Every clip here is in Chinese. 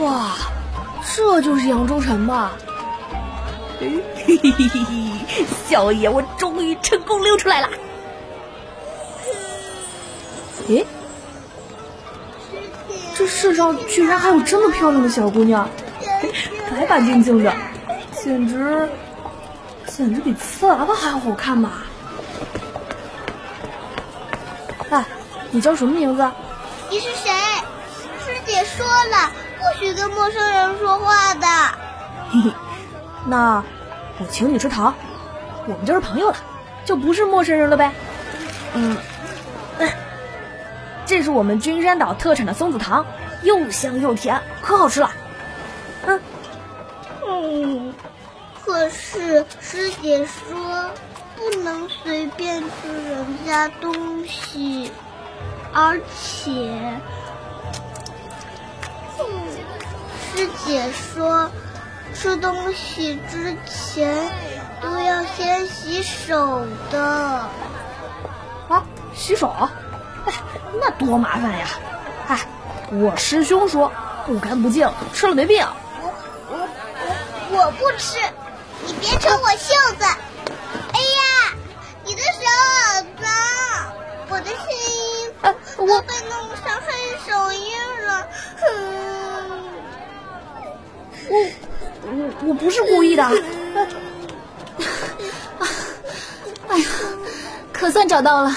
哇，这就是扬州城吧？嘿嘿嘿嘿嘿，小爷我终于成功溜出来了！诶，这世上居然还有这么漂亮的小姑娘，白白净净的，简直简直比瓷娃娃还要好看嘛！哎，你叫什么名字？你是谁？师姐说了，不许跟陌生人说话的。嘿嘿，那我请你吃糖，我们就是朋友了，就不是陌生人了呗。嗯，这是我们君山岛特产的松子糖，又香又甜，可好吃了。嗯，嗯，可是师姐说不能随便吃人家东西。而且，师姐说，吃东西之前都要先洗手的。啊，洗手？哎，那多麻烦呀！哎，我师兄说，不干不净，吃了没病。我我我我不吃，你别扯我袖子。哎呀，你的手好脏，我的声音。我被弄伤黑手印了，我我我不是故意的。哎呀，可算找到了，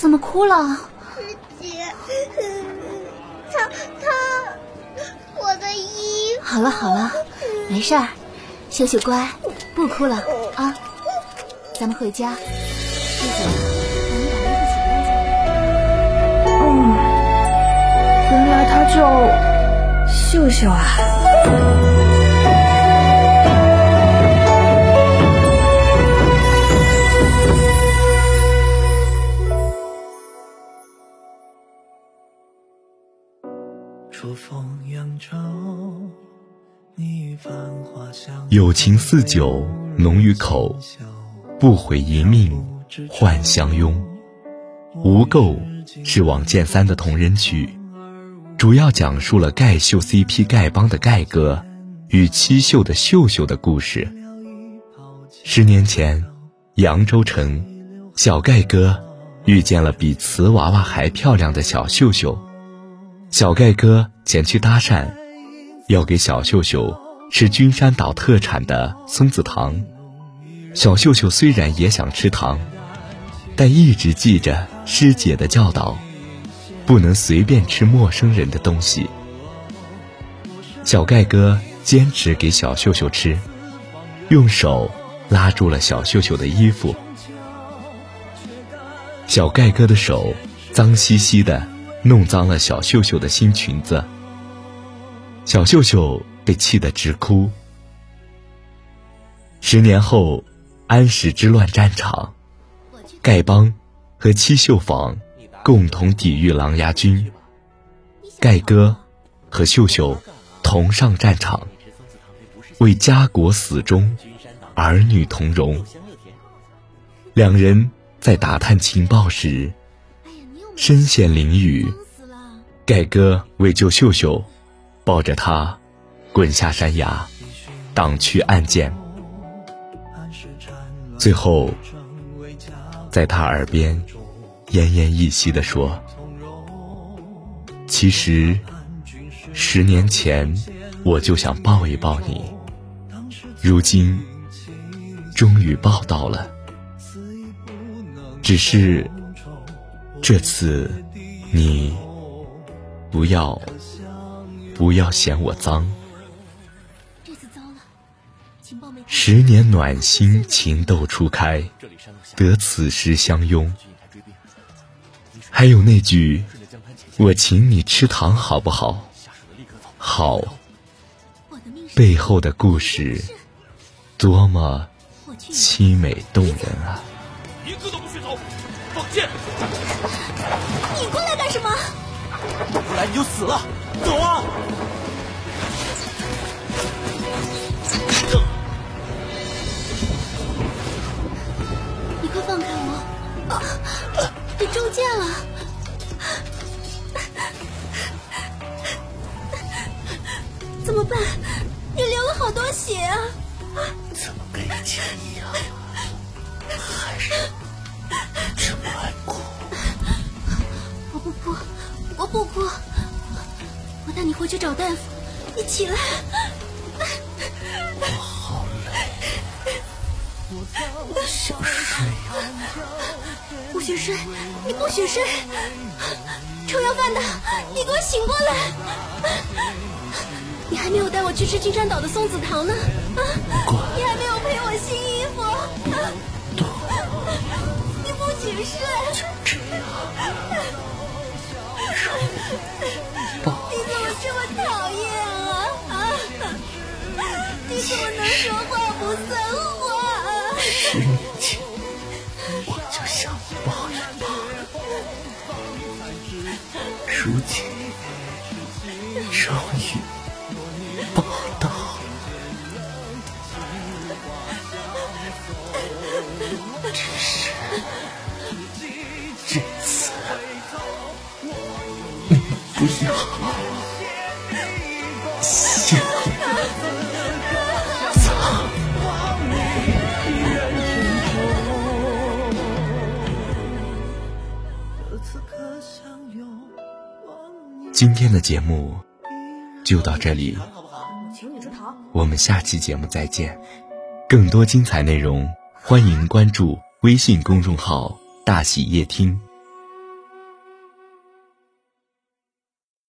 怎么哭了？师姐，他他，我的衣服。好了好了，没事儿，秀秀乖，不哭了啊，咱们回家。师姐。来他叫秀秀啊！友情似酒，浓于口；不悔一命，换相拥。无垢是王建三的同人曲。主要讲述了盖秀 CP 丐帮的盖哥与七秀的秀秀的故事。十年前，扬州城，小盖哥遇见了比瓷娃娃还漂亮的小秀秀，小盖哥前去搭讪，要给小秀秀吃君山岛特产的松子糖。小秀秀虽然也想吃糖，但一直记着师姐的教导。不能随便吃陌生人的东西。小盖哥坚持给小秀秀吃，用手拉住了小秀秀的衣服。小盖哥的手脏兮兮的，弄脏了小秀秀的新裙子。小秀秀被气得直哭。十年后，安史之乱战场，丐帮和七秀坊。共同抵御狼牙军，盖哥和秀秀同上战场，为家国死忠，儿女同荣。两人在打探情报时，身陷囹圄。盖哥为救秀秀，抱着她滚下山崖，挡去暗箭。最后，在他耳边。奄奄一息地说：“其实，十年前我就想抱一抱你，如今终于抱到了。只是这次你不要不要嫌我脏。十年暖心情窦初开，得此时相拥。”还有那句“我请你吃糖好不好？”好，背后的故事多么凄美动人啊！一个都不许走，放箭！你过来干什么？不来你就死了！走啊！你流了好多血啊！怎么跟以前一样？还是这么爱哭？我不哭，我不哭。我带你回去找大夫。你起来。我好累，想睡呀。不许睡！你不许睡！臭要饭的，你给我醒过来！你还没有带我去吃金山岛的松子糖呢，啊！你还没有赔我新衣服，啊你不许睡！就这样，你怎么这么讨厌啊啊！你怎么能说话不算话？十年前我就想抱一抱，如今终于报道。只是这次你不要谢我走。今天的节目就到这里，我们下期节目再见。更多精彩内容，欢迎关注微信公众号“大喜夜听”。